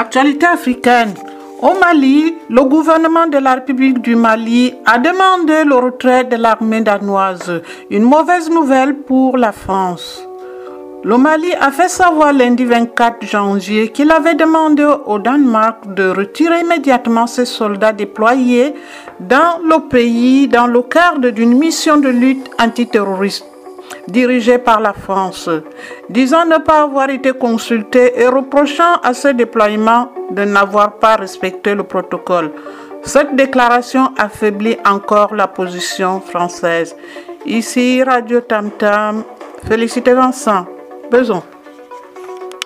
Actualité africaine. Au Mali, le gouvernement de la République du Mali a demandé le retrait de l'armée danoise. Une mauvaise nouvelle pour la France. Le Mali a fait savoir lundi 24 janvier qu'il avait demandé au Danemark de retirer immédiatement ses soldats déployés dans le pays dans le cadre d'une mission de lutte antiterroriste dirigée par la France, disant ne pas avoir été consulté et reprochant à ce déploiement de n'avoir pas respecté le protocole. Cette déclaration affaiblit encore la position française. Ici, Radio Tam Tam, félicitez Vincent. Besoin.